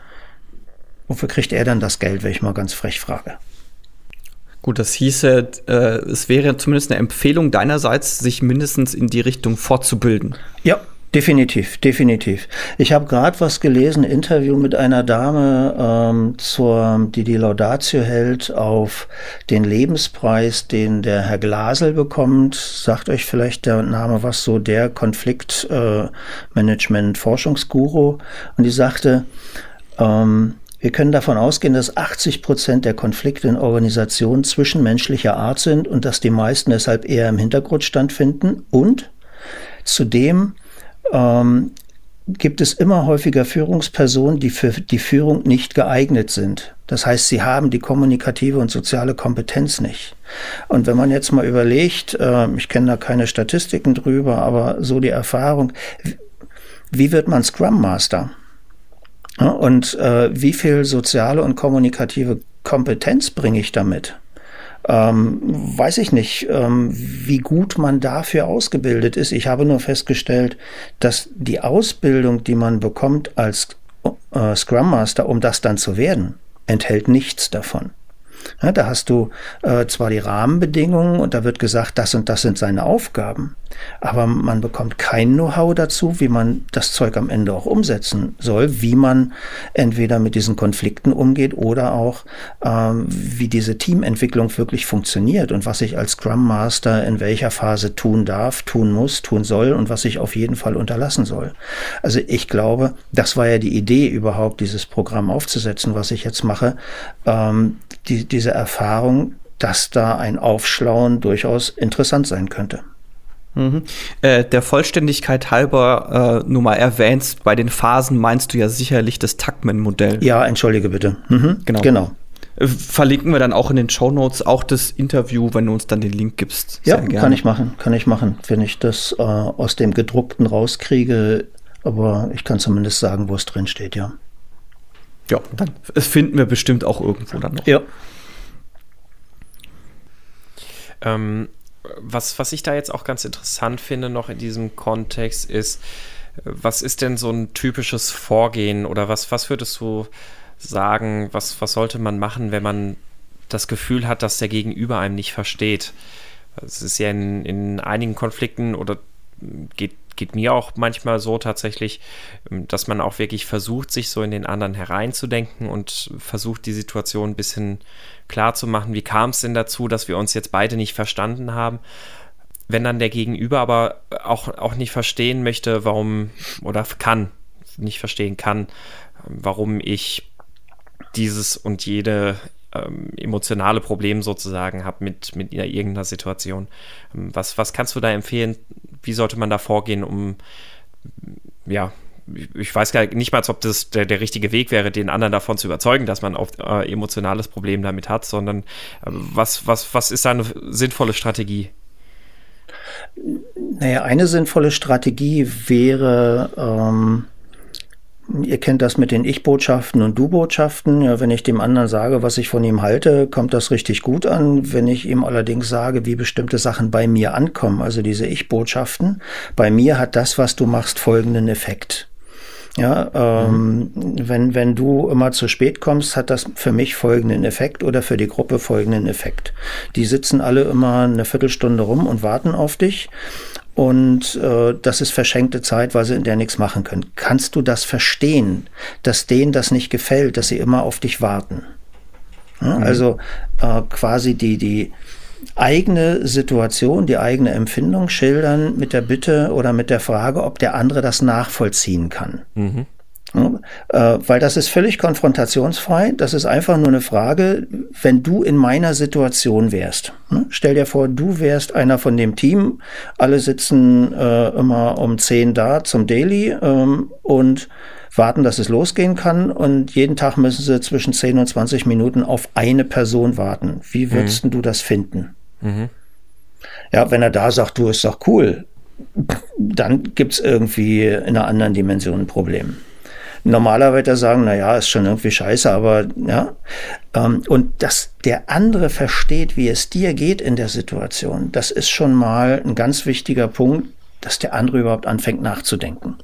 wofür kriegt er dann das Geld, wenn ich mal ganz frech frage? Gut, das hieße, äh, es wäre zumindest eine Empfehlung deinerseits, sich mindestens in die Richtung fortzubilden. Ja, Definitiv, definitiv. Ich habe gerade was gelesen, Interview mit einer Dame, ähm, zur, die die Laudatio hält auf den Lebenspreis, den der Herr Glasel bekommt. Sagt euch vielleicht der Name was so, der Konfliktmanagement-Forschungsguru. Und die sagte, ähm, wir können davon ausgehen, dass 80 Prozent der Konflikte in Organisationen zwischenmenschlicher Art sind und dass die meisten deshalb eher im Hintergrund stattfinden. Und zudem ähm, gibt es immer häufiger Führungspersonen, die für die Führung nicht geeignet sind. Das heißt, sie haben die kommunikative und soziale Kompetenz nicht. Und wenn man jetzt mal überlegt, äh, ich kenne da keine Statistiken drüber, aber so die Erfahrung, wie wird man Scrum Master? Und äh, wie viel soziale und kommunikative Kompetenz bringe ich damit? ähm, weiß ich nicht, ähm, wie gut man dafür ausgebildet ist. Ich habe nur festgestellt, dass die Ausbildung, die man bekommt als äh, Scrum Master, um das dann zu werden, enthält nichts davon. Ja, da hast du äh, zwar die Rahmenbedingungen und da wird gesagt, das und das sind seine Aufgaben, aber man bekommt kein Know-how dazu, wie man das Zeug am Ende auch umsetzen soll, wie man entweder mit diesen Konflikten umgeht oder auch ähm, wie diese Teamentwicklung wirklich funktioniert und was ich als Scrum Master in welcher Phase tun darf, tun muss, tun soll und was ich auf jeden Fall unterlassen soll. Also ich glaube, das war ja die Idee überhaupt, dieses Programm aufzusetzen, was ich jetzt mache. Ähm, die, diese Erfahrung, dass da ein Aufschlauen durchaus interessant sein könnte. Mhm. Äh, der Vollständigkeit halber äh, nur mal erwähnt, bei den Phasen meinst du ja sicherlich das Tuckman-Modell. Ja, entschuldige bitte. Mhm. Genau. genau. Äh, verlinken wir dann auch in den Show Notes auch das Interview, wenn du uns dann den Link gibst. ja, gerne. kann ich machen, kann ich machen, wenn ich das äh, aus dem gedruckten rauskriege. Aber ich kann zumindest sagen, wo es drin steht, ja. Ja, dann das finden wir bestimmt auch irgendwo dann noch. Ja. Ähm, was, was ich da jetzt auch ganz interessant finde, noch in diesem Kontext, ist, was ist denn so ein typisches Vorgehen oder was, was würdest du sagen, was, was sollte man machen, wenn man das Gefühl hat, dass der Gegenüber einem nicht versteht? Es ist ja in, in einigen Konflikten oder geht geht mir auch manchmal so tatsächlich, ähm, dass man auch wirklich versucht, sich so in den anderen hereinzudenken und versucht, die Situation ein bisschen klar zu machen. Wie kam es denn dazu, dass wir uns jetzt beide nicht verstanden haben? Wenn dann der Gegenüber aber auch, auch nicht verstehen möchte, warum oder kann, nicht verstehen kann, warum ich dieses und jede ähm, emotionale Problem sozusagen habe mit, mit irgendeiner Situation. Ähm, was, was kannst du da empfehlen, wie sollte man da vorgehen, um, ja, ich weiß gar nicht mal, ob das der, der richtige Weg wäre, den anderen davon zu überzeugen, dass man auch äh, emotionales Problem damit hat, sondern äh, was, was, was ist da eine sinnvolle Strategie? Naja, eine sinnvolle Strategie wäre, ähm, Ihr kennt das mit den Ich-Botschaften und Du-Botschaften. Ja, wenn ich dem anderen sage, was ich von ihm halte, kommt das richtig gut an. Wenn ich ihm allerdings sage, wie bestimmte Sachen bei mir ankommen, also diese Ich-Botschaften, bei mir hat das, was du machst, folgenden Effekt. Ja, ähm, mhm. wenn, wenn du immer zu spät kommst, hat das für mich folgenden Effekt oder für die Gruppe folgenden Effekt. Die sitzen alle immer eine Viertelstunde rum und warten auf dich und äh, das ist verschenkte Zeit, weil sie in der nichts machen können. Kannst du das verstehen, dass denen das nicht gefällt, dass sie immer auf dich warten? Ja, mhm. Also äh, quasi die, die eigene Situation, die eigene Empfindung schildern mit der Bitte oder mit der Frage, ob der andere das nachvollziehen kann. Mhm. Äh, weil das ist völlig konfrontationsfrei. Das ist einfach nur eine Frage, wenn du in meiner Situation wärst. Ne? Stell dir vor, du wärst einer von dem Team. Alle sitzen äh, immer um 10 da zum Daily ähm, und warten, dass es losgehen kann. Und jeden Tag müssen sie zwischen 10 und 20 Minuten auf eine Person warten. Wie würdest mhm. du das finden? Mhm. Ja, wenn er da sagt, du ist doch cool, dann gibt's irgendwie in einer anderen Dimension ein Problem. Normalerweise sagen, na ja, ist schon irgendwie scheiße, aber ja. Ähm, und dass der andere versteht, wie es dir geht in der Situation, das ist schon mal ein ganz wichtiger Punkt, dass der andere überhaupt anfängt nachzudenken.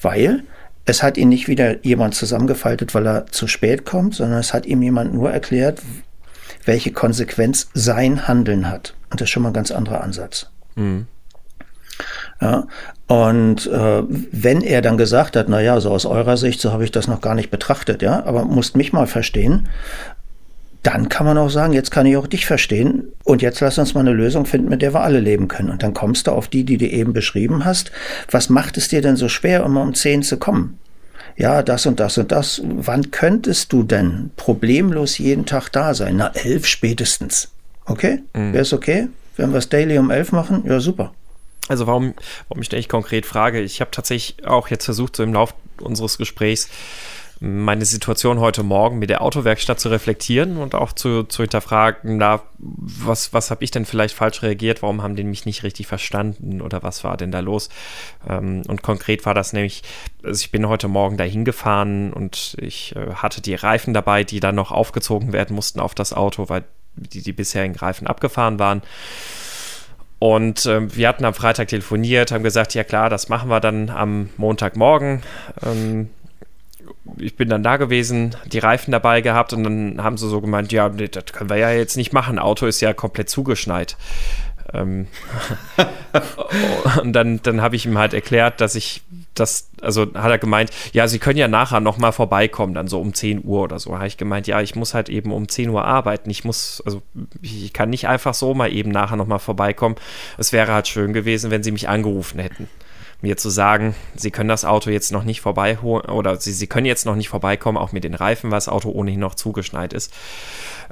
Weil es hat ihn nicht wieder jemand zusammengefaltet, weil er zu spät kommt, sondern es hat ihm jemand nur erklärt, welche Konsequenz sein Handeln hat. Und das ist schon mal ein ganz anderer Ansatz. Mhm. Ja, und äh, wenn er dann gesagt hat, na ja, so aus eurer Sicht, so habe ich das noch gar nicht betrachtet, ja, aber musst mich mal verstehen, dann kann man auch sagen, jetzt kann ich auch dich verstehen und jetzt lass uns mal eine Lösung finden, mit der wir alle leben können. Und dann kommst du auf die, die du eben beschrieben hast. Was macht es dir denn so schwer, immer um zehn zu kommen? Ja, das und das und das. Wann könntest du denn problemlos jeden Tag da sein? Na, elf spätestens. Okay? Mhm. Wäre es okay, wenn wir es daily um elf machen? Ja, super. Also warum, warum ich eigentlich konkret frage, ich habe tatsächlich auch jetzt versucht, so im Laufe unseres Gesprächs meine Situation heute Morgen mit der Autowerkstatt zu reflektieren und auch zu, zu hinterfragen, na, was, was habe ich denn vielleicht falsch reagiert, warum haben die mich nicht richtig verstanden oder was war denn da los? Ähm, und konkret war das nämlich, also ich bin heute Morgen dahin gefahren und ich äh, hatte die Reifen dabei, die dann noch aufgezogen werden mussten auf das Auto, weil die, die bisherigen Reifen abgefahren waren. Und äh, wir hatten am Freitag telefoniert, haben gesagt, ja klar, das machen wir dann am Montagmorgen. Ähm, ich bin dann da gewesen, die Reifen dabei gehabt und dann haben sie so gemeint, ja, das können wir ja jetzt nicht machen, Auto ist ja komplett zugeschneit. Ähm *laughs* und dann, dann habe ich ihm halt erklärt, dass ich das, also hat er gemeint, ja, Sie können ja nachher nochmal vorbeikommen, dann so um 10 Uhr oder so. Habe ich gemeint, ja, ich muss halt eben um 10 Uhr arbeiten. Ich muss, also ich kann nicht einfach so mal eben nachher nochmal vorbeikommen. Es wäre halt schön gewesen, wenn Sie mich angerufen hätten mir zu sagen, sie können das Auto jetzt noch nicht vorbeiholen oder sie, sie können jetzt noch nicht vorbeikommen, auch mit den Reifen, weil das Auto ohnehin noch zugeschneit ist.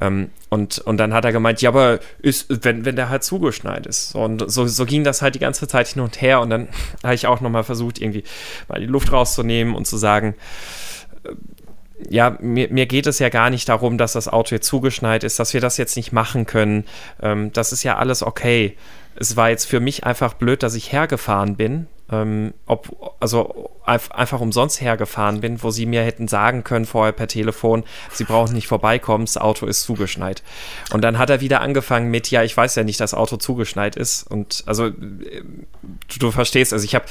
Ähm, und, und dann hat er gemeint, ja, aber ist, wenn, wenn der halt zugeschneit ist. Und so, so ging das halt die ganze Zeit hin und her. Und dann *laughs* habe ich auch nochmal versucht, irgendwie mal die Luft rauszunehmen und zu sagen, äh, ja, mir, mir geht es ja gar nicht darum, dass das Auto jetzt zugeschneit ist, dass wir das jetzt nicht machen können. Ähm, das ist ja alles okay. Es war jetzt für mich einfach blöd, dass ich hergefahren bin ähm, ob, also einfach umsonst hergefahren bin, wo sie mir hätten sagen können vorher per Telefon, sie brauchen nicht vorbeikommen, das Auto ist zugeschneit. Und dann hat er wieder angefangen mit, ja, ich weiß ja nicht, dass das Auto zugeschneit ist. Und also äh, du, du verstehst, also ich habe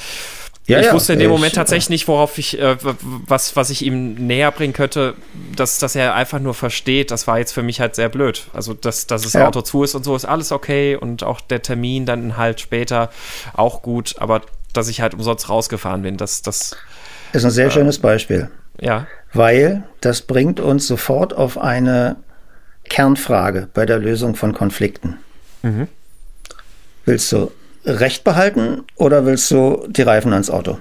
ja, ich ja, wusste in dem Moment tatsächlich nicht, worauf ich, äh, was, was ich ihm näher bringen könnte, dass, dass er einfach nur versteht. Das war jetzt für mich halt sehr blöd. Also, dass, dass das ja. Auto zu ist und so ist alles okay und auch der Termin dann halt später auch gut. Aber dass ich halt umsonst rausgefahren bin. Das, das ist ein sehr äh, schönes Beispiel. Ja. Weil das bringt uns sofort auf eine Kernfrage bei der Lösung von Konflikten. Mhm. Willst du Recht behalten oder willst du die Reifen ans Auto?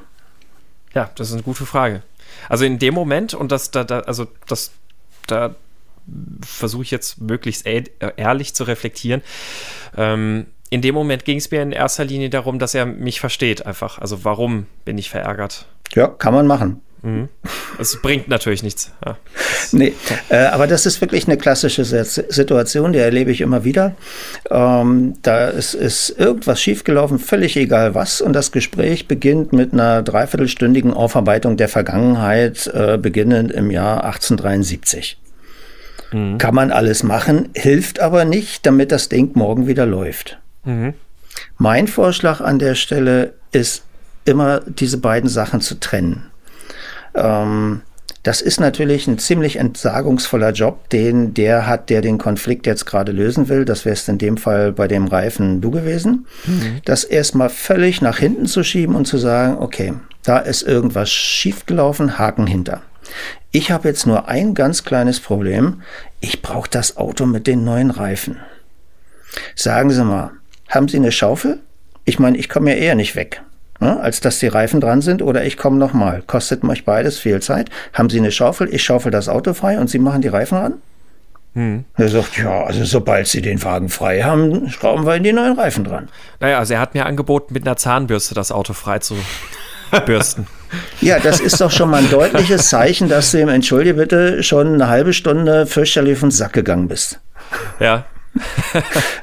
Ja, das ist eine gute Frage. Also in dem Moment, und das, da, da, also das, da versuche ich jetzt möglichst ehrlich zu reflektieren, ähm, in dem Moment ging es mir in erster Linie darum, dass er mich versteht einfach. Also warum bin ich verärgert? Ja, kann man machen. Mhm. Es bringt natürlich nichts. Ja. Nee, äh, aber das ist wirklich eine klassische Situation, die erlebe ich immer wieder. Ähm, da ist, ist irgendwas schiefgelaufen, völlig egal was, und das Gespräch beginnt mit einer dreiviertelstündigen Aufarbeitung der Vergangenheit, äh, beginnend im Jahr 1873. Mhm. Kann man alles machen, hilft aber nicht, damit das Ding morgen wieder läuft. Mhm. Mein Vorschlag an der Stelle ist immer, diese beiden Sachen zu trennen. Ähm, das ist natürlich ein ziemlich entsagungsvoller Job, den der hat, der den Konflikt jetzt gerade lösen will. Das wäre es in dem Fall bei dem Reifen du gewesen. Mhm. Das erstmal völlig nach hinten zu schieben und zu sagen, okay, da ist irgendwas schiefgelaufen, Haken hinter. Ich habe jetzt nur ein ganz kleines Problem. Ich brauche das Auto mit den neuen Reifen. Sagen Sie mal, haben Sie eine Schaufel? Ich meine, ich komme ja eher nicht weg, ne, als dass die Reifen dran sind oder ich komme nochmal. Kostet euch beides viel Zeit. Haben Sie eine Schaufel? Ich schaufel das Auto frei und Sie machen die Reifen ran? Hm. Er sagt, ja, also sobald Sie den Wagen frei haben, schrauben wir in die neuen Reifen dran. Naja, also er hat mir angeboten, mit einer Zahnbürste das Auto frei zu bürsten. *laughs* Ja, das ist doch schon mal ein deutliches Zeichen, dass du ihm, entschuldige bitte, schon eine halbe Stunde fürchterlich auf den Sack gegangen bist. Ja,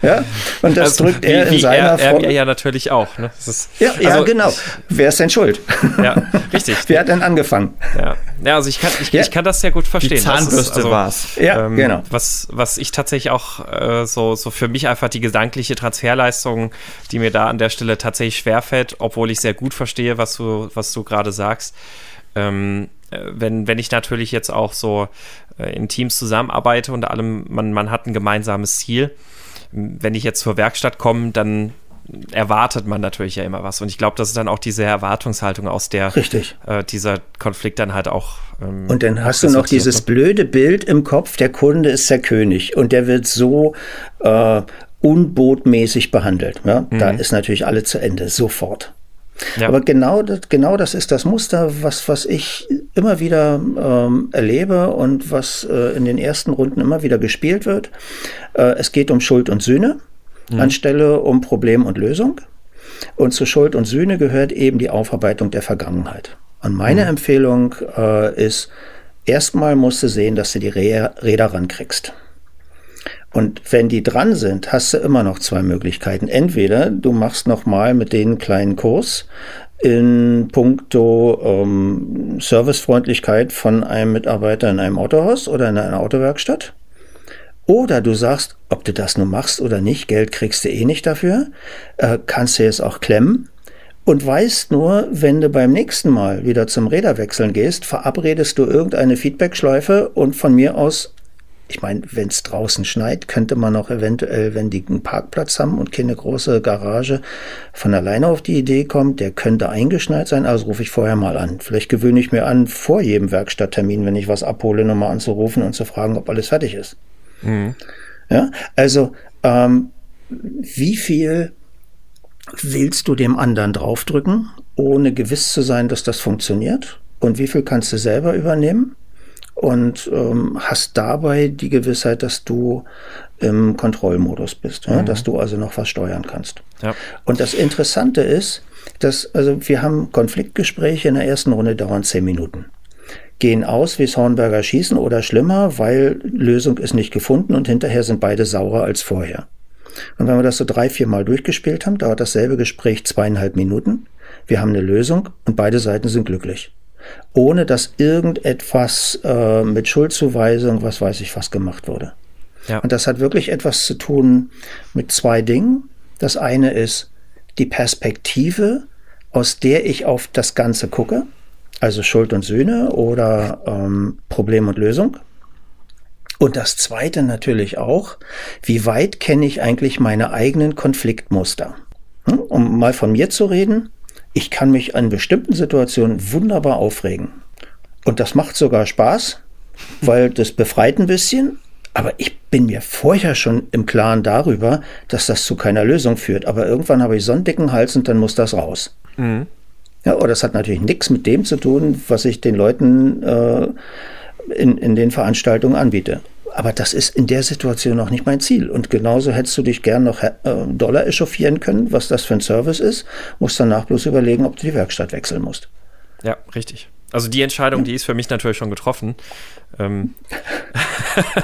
ja, und das also, drückt wie, er in seiner er, er, ja natürlich auch. Ne? Ist, ja, also, ja, genau. Wer ist denn schuld? Ja, richtig. Wer hat denn angefangen? Ja, ja also ich kann, ich, ja. ich kann das sehr gut verstehen. Die Zahnbürste also, war es. Ja, ähm, genau. Was, was ich tatsächlich auch äh, so, so für mich einfach die gedankliche Transferleistung, die mir da an der Stelle tatsächlich schwerfällt, obwohl ich sehr gut verstehe, was du, was du gerade sagst. Ähm, äh, wenn, wenn ich natürlich jetzt auch so äh, in Teams zusammenarbeite und allem, man, man hat ein gemeinsames Ziel. Wenn ich jetzt zur Werkstatt komme, dann erwartet man natürlich ja immer was. Und ich glaube, das ist dann auch diese Erwartungshaltung, aus der Richtig. Äh, dieser Konflikt dann halt auch. Ähm, und dann hast du noch dieses blöde Bild im Kopf, der Kunde ist der König und der wird so äh, unbotmäßig behandelt. Ja? Mhm. Da ist natürlich alle zu Ende, sofort. Ja. Aber genau das, genau das ist das Muster, was, was ich immer wieder ähm, erlebe und was äh, in den ersten Runden immer wieder gespielt wird. Äh, es geht um Schuld und Sühne mhm. anstelle um Problem und Lösung. Und zu Schuld und Sühne gehört eben die Aufarbeitung der Vergangenheit. Und meine mhm. Empfehlung äh, ist, erstmal musst du sehen, dass du die Räder rankriegst. Und wenn die dran sind, hast du immer noch zwei Möglichkeiten. Entweder du machst nochmal mit denen einen kleinen Kurs in puncto ähm, Servicefreundlichkeit von einem Mitarbeiter in einem Autohaus oder in einer Autowerkstatt. Oder du sagst, ob du das nur machst oder nicht, Geld kriegst du eh nicht dafür, äh, kannst du jetzt auch klemmen und weißt nur, wenn du beim nächsten Mal wieder zum Räderwechseln gehst, verabredest du irgendeine Feedbackschleife und von mir aus ich meine, wenn es draußen schneit, könnte man auch eventuell, wenn die einen Parkplatz haben und keine große Garage, von alleine auf die Idee kommen, der könnte eingeschneit sein, also rufe ich vorher mal an. Vielleicht gewöhne ich mir an, vor jedem Werkstatttermin, wenn ich was abhole, nochmal anzurufen und zu fragen, ob alles fertig ist. Mhm. Ja, also ähm, wie viel willst du dem anderen draufdrücken, ohne gewiss zu sein, dass das funktioniert? Und wie viel kannst du selber übernehmen? Und ähm, hast dabei die Gewissheit, dass du im Kontrollmodus bist, ja? Mhm. dass du also noch was steuern kannst. Ja. Und das Interessante ist, dass also wir haben Konfliktgespräche in der ersten Runde dauern zehn Minuten gehen aus wie Hornberger schießen oder schlimmer, weil Lösung ist nicht gefunden und hinterher sind beide saurer als vorher. Und wenn wir das so drei, vier Mal durchgespielt haben, dauert dasselbe Gespräch zweieinhalb Minuten. Wir haben eine Lösung und beide Seiten sind glücklich ohne dass irgendetwas äh, mit Schuldzuweisung, was weiß ich, was gemacht wurde. Ja. Und das hat wirklich etwas zu tun mit zwei Dingen. Das eine ist die Perspektive, aus der ich auf das Ganze gucke, also Schuld und Sühne oder ähm, Problem und Lösung. Und das zweite natürlich auch, wie weit kenne ich eigentlich meine eigenen Konfliktmuster? Hm? Um mal von mir zu reden, ich kann mich an bestimmten Situationen wunderbar aufregen. Und das macht sogar Spaß, weil das befreit ein bisschen. Aber ich bin mir vorher schon im Klaren darüber, dass das zu keiner Lösung führt. Aber irgendwann habe ich so einen dicken Hals und dann muss das raus. Mhm. Ja, aber das hat natürlich nichts mit dem zu tun, was ich den Leuten äh, in, in den Veranstaltungen anbiete. Aber das ist in der Situation noch nicht mein Ziel. Und genauso hättest du dich gern noch äh, Dollar echauffieren können, was das für ein Service ist. Musst danach bloß überlegen, ob du die Werkstatt wechseln musst. Ja, richtig. Also die Entscheidung, die ist für mich natürlich schon getroffen. Ähm. *laughs*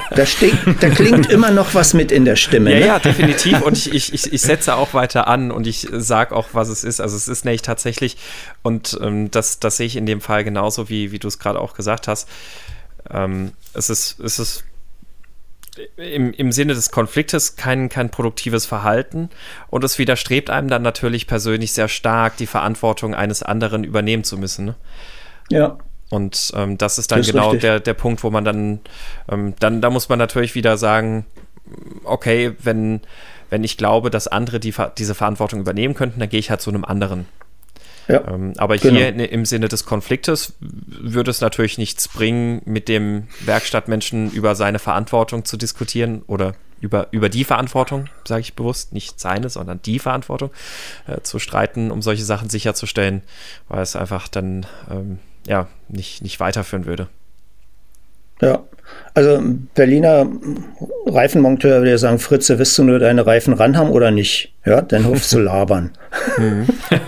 Da, steht, da klingt immer noch was mit in der Stimme. Ja, ne? ja, definitiv. Und ich, ich, ich setze auch weiter an und ich sage auch, was es ist. Also es ist nämlich tatsächlich, und ähm, das, das sehe ich in dem Fall genauso, wie, wie du es gerade auch gesagt hast. Ähm, es, ist, es ist im, im Sinne des Konfliktes kein, kein produktives Verhalten und es widerstrebt einem dann natürlich persönlich sehr stark, die Verantwortung eines anderen übernehmen zu müssen. Ne? Ja. Und ähm, das ist dann das ist genau der, der Punkt, wo man dann, ähm, dann, da muss man natürlich wieder sagen, okay, wenn, wenn ich glaube, dass andere die, diese Verantwortung übernehmen könnten, dann gehe ich halt zu einem anderen. Ja, ähm, aber genau. hier im Sinne des Konfliktes würde es natürlich nichts bringen, mit dem Werkstattmenschen über seine Verantwortung zu diskutieren oder über, über die Verantwortung, sage ich bewusst, nicht seine, sondern die Verantwortung äh, zu streiten, um solche Sachen sicherzustellen, weil es einfach dann ähm, ja nicht, nicht weiterführen würde. Ja, also Berliner Reifenmonteur würde ja sagen, Fritze, willst du nur deine Reifen ran haben oder nicht? Ja, dann hofst du labern. Mhm. *laughs*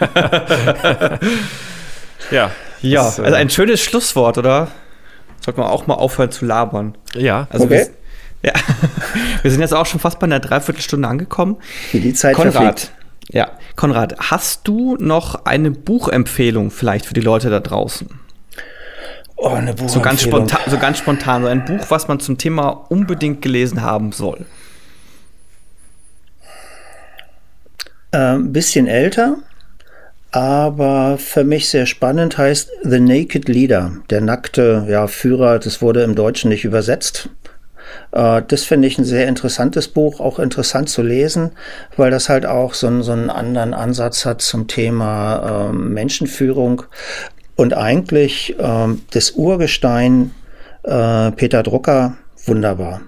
ja. Ja, das, also ein schönes Schlusswort, oder? Sollte man auch mal aufhören zu labern. Ja. Also okay. Wir, ja. *laughs* wir sind jetzt auch schon fast bei einer Dreiviertelstunde angekommen. Wie die Zeit Konrad, verfliegt. Ja, Konrad, hast du noch eine Buchempfehlung vielleicht für die Leute da draußen? Oh, eine so ganz spontan, so ganz spontan, so ein Buch, was man zum Thema unbedingt gelesen haben soll. Ein ähm, bisschen älter, aber für mich sehr spannend heißt The Naked Leader, der nackte ja, Führer. Das wurde im Deutschen nicht übersetzt. Äh, das finde ich ein sehr interessantes Buch, auch interessant zu lesen, weil das halt auch so, einen, so einen anderen Ansatz hat zum Thema äh, Menschenführung. Und eigentlich ähm, das Urgestein äh, Peter Drucker wunderbar.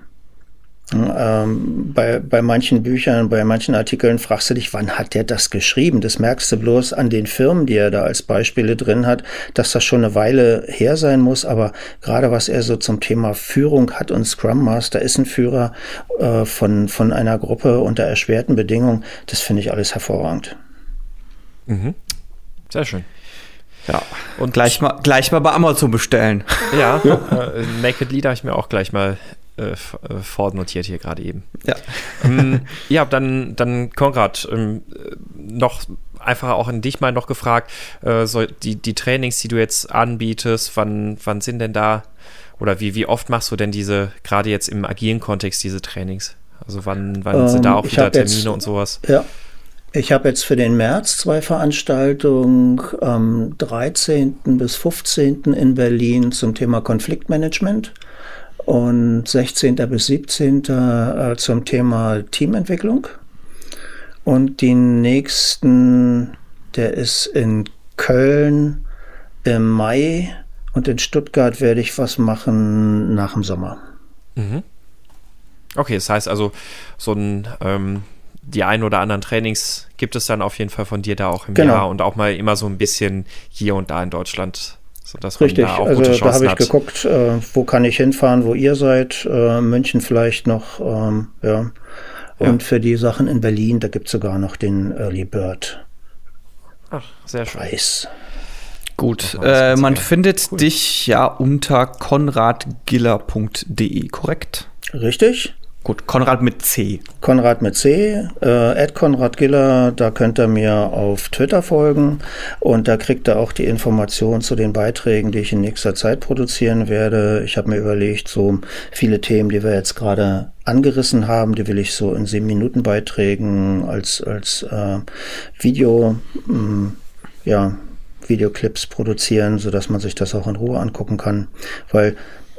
Ähm, bei, bei manchen Büchern, bei manchen Artikeln fragst du dich, wann hat der das geschrieben? Das merkst du bloß an den Firmen, die er da als Beispiele drin hat, dass das schon eine Weile her sein muss. Aber gerade was er so zum Thema Führung hat und Scrum Master ist ein Führer äh, von, von einer Gruppe unter erschwerten Bedingungen, das finde ich alles hervorragend. Mhm. Sehr schön. Ja. Und gleich mal, gleich mal bei Amazon bestellen. *laughs* Ja, äh, Naked Leader habe ich mir auch gleich mal äh, äh vornotiert hier gerade eben. Ja. Ähm, ja, dann, dann Konrad, ähm, noch einfach auch an dich mal noch gefragt, äh, so die, die Trainings, die du jetzt anbietest, wann, wann sind denn da oder wie, wie oft machst du denn diese, gerade jetzt im agilen Kontext, diese Trainings? Also wann, wann ähm, sind da auch wieder Termine jetzt, und sowas? Ja, ich habe jetzt für den März zwei Veranstaltungen am 13. bis 15. in Berlin zum Thema Konfliktmanagement und 16. bis 17. Äh, zum Thema Teamentwicklung. Und die nächsten, der ist in Köln im Mai und in Stuttgart werde ich was machen nach dem Sommer. Mhm. Okay, das heißt also, so ein ähm, die ein oder anderen Trainings gibt es dann auf jeden Fall von dir da auch im genau. Jahr und auch mal immer so ein bisschen hier und da in Deutschland. Sodass Richtig, da also da habe ich geguckt, äh, wo kann ich hinfahren, wo ihr seid, äh, München vielleicht noch, ähm, ja. Und ja. für die Sachen in Berlin, da gibt es sogar noch den Early Bird Ach, sehr schön. Preis. Gut, äh, man findet cool. dich ja unter konradgiller.de, korrekt? Richtig. Gut, Konrad mit C. Konrad mit C, äh, Konrad Giller, da könnt ihr mir auf Twitter folgen und da kriegt ihr auch die Informationen zu den Beiträgen, die ich in nächster Zeit produzieren werde. Ich habe mir überlegt, so viele Themen, die wir jetzt gerade angerissen haben, die will ich so in sieben Minuten Beiträgen als, als äh, Video, mh, mm, ja, Videoclips produzieren, sodass man sich das auch in Ruhe angucken kann, weil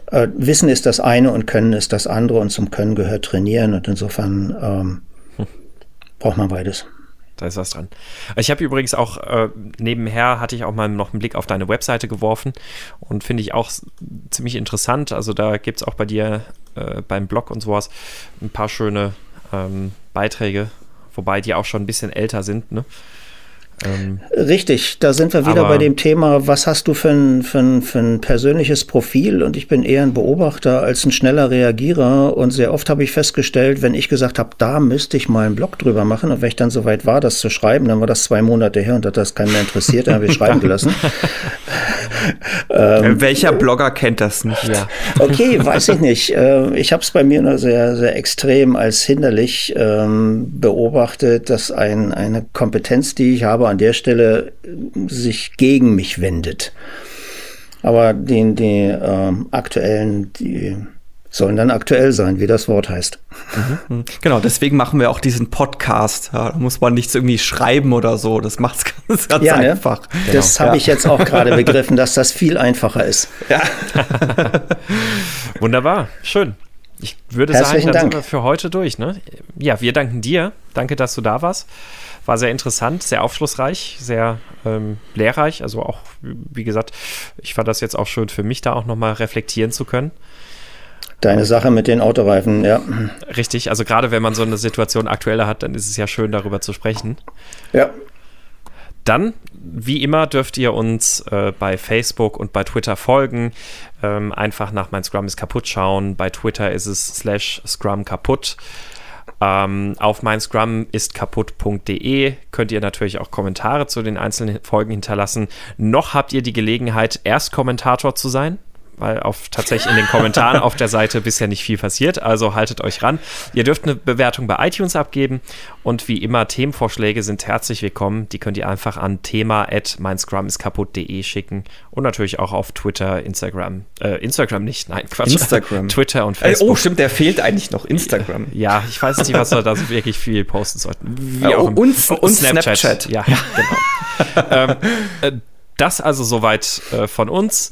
äh, Wissen ist das eine und Können ist das andere und zum Können gehört Trainieren und insofern ähm, hm. braucht man beides. Da ist was dran. Ich habe übrigens auch äh, nebenher hatte ich auch mal noch einen Blick auf deine Webseite geworfen und finde ich auch ziemlich interessant. Also da gibt es auch bei dir äh, beim Blog und sowas ein paar schöne ähm, Beiträge, wobei die auch schon ein bisschen älter sind. Ne? Ähm, Richtig, da sind wir wieder bei dem Thema, was hast du für ein, für, ein, für ein persönliches Profil? Und ich bin eher ein Beobachter als ein schneller Reagierer. Und sehr oft habe ich festgestellt, wenn ich gesagt habe, da müsste ich mal einen Blog drüber machen, und wenn ich dann soweit war, das zu schreiben, dann war das zwei Monate her und hat das keinen mehr interessiert, dann habe ich *laughs* schreiben gelassen. *laughs* ähm, Welcher Blogger kennt das nicht? Ja. Okay, weiß ich nicht. Äh, ich habe es bei mir nur sehr, sehr extrem als hinderlich ähm, beobachtet, dass ein, eine Kompetenz, die ich habe, an der Stelle sich gegen mich wendet. Aber die, die äh, aktuellen, die sollen dann aktuell sein, wie das Wort heißt. Mhm. Genau, deswegen machen wir auch diesen Podcast. Ja, da muss man nichts irgendwie schreiben oder so. Das macht es *laughs* ganz, ganz ja, ne? einfach. Ne? Das genau. habe ja. ich jetzt auch gerade begriffen, dass das viel einfacher ist. Ja. *laughs* *laughs* Wunderbar, schön. Ich würde Herzlichen sagen, dann Dank. sind wir für heute durch. Ne? Ja, wir danken dir. Danke, dass du da warst. War sehr interessant, sehr aufschlussreich, sehr ähm, lehrreich. Also auch, wie gesagt, ich fand das jetzt auch schön für mich, da auch nochmal reflektieren zu können. Deine Sache mit den Autoreifen, ja. Richtig, also gerade wenn man so eine Situation aktueller hat, dann ist es ja schön, darüber zu sprechen. Ja. Dann, wie immer, dürft ihr uns äh, bei Facebook und bei Twitter folgen. Ähm, einfach nach mein Scrum ist kaputt schauen. Bei Twitter ist es slash Scrum kaputt. Ähm, auf mein Scrum ist kaputt.de könnt ihr natürlich auch Kommentare zu den einzelnen Folgen hinterlassen. Noch habt ihr die Gelegenheit, Erstkommentator zu sein weil auf, tatsächlich in den Kommentaren auf der Seite bisher nicht viel passiert. Also haltet euch ran. Ihr dürft eine Bewertung bei iTunes abgeben und wie immer Themenvorschläge sind herzlich willkommen. Die könnt ihr einfach an thema at meinscrumiskaputt.de schicken und natürlich auch auf Twitter, Instagram. Äh, Instagram nicht, nein, Quatsch. Instagram. *laughs* Twitter und Facebook. oh, stimmt, der fehlt eigentlich noch, Instagram. Ja, ich weiß nicht, was wir da so wirklich viel posten sollten. Wie auch und, und, und Snapchat. Snapchat. Ja, genau. *laughs* ähm, äh, das also soweit äh, von uns.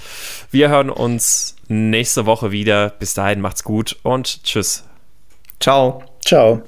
Wir hören uns nächste Woche wieder. Bis dahin macht's gut und tschüss. Ciao. Ciao.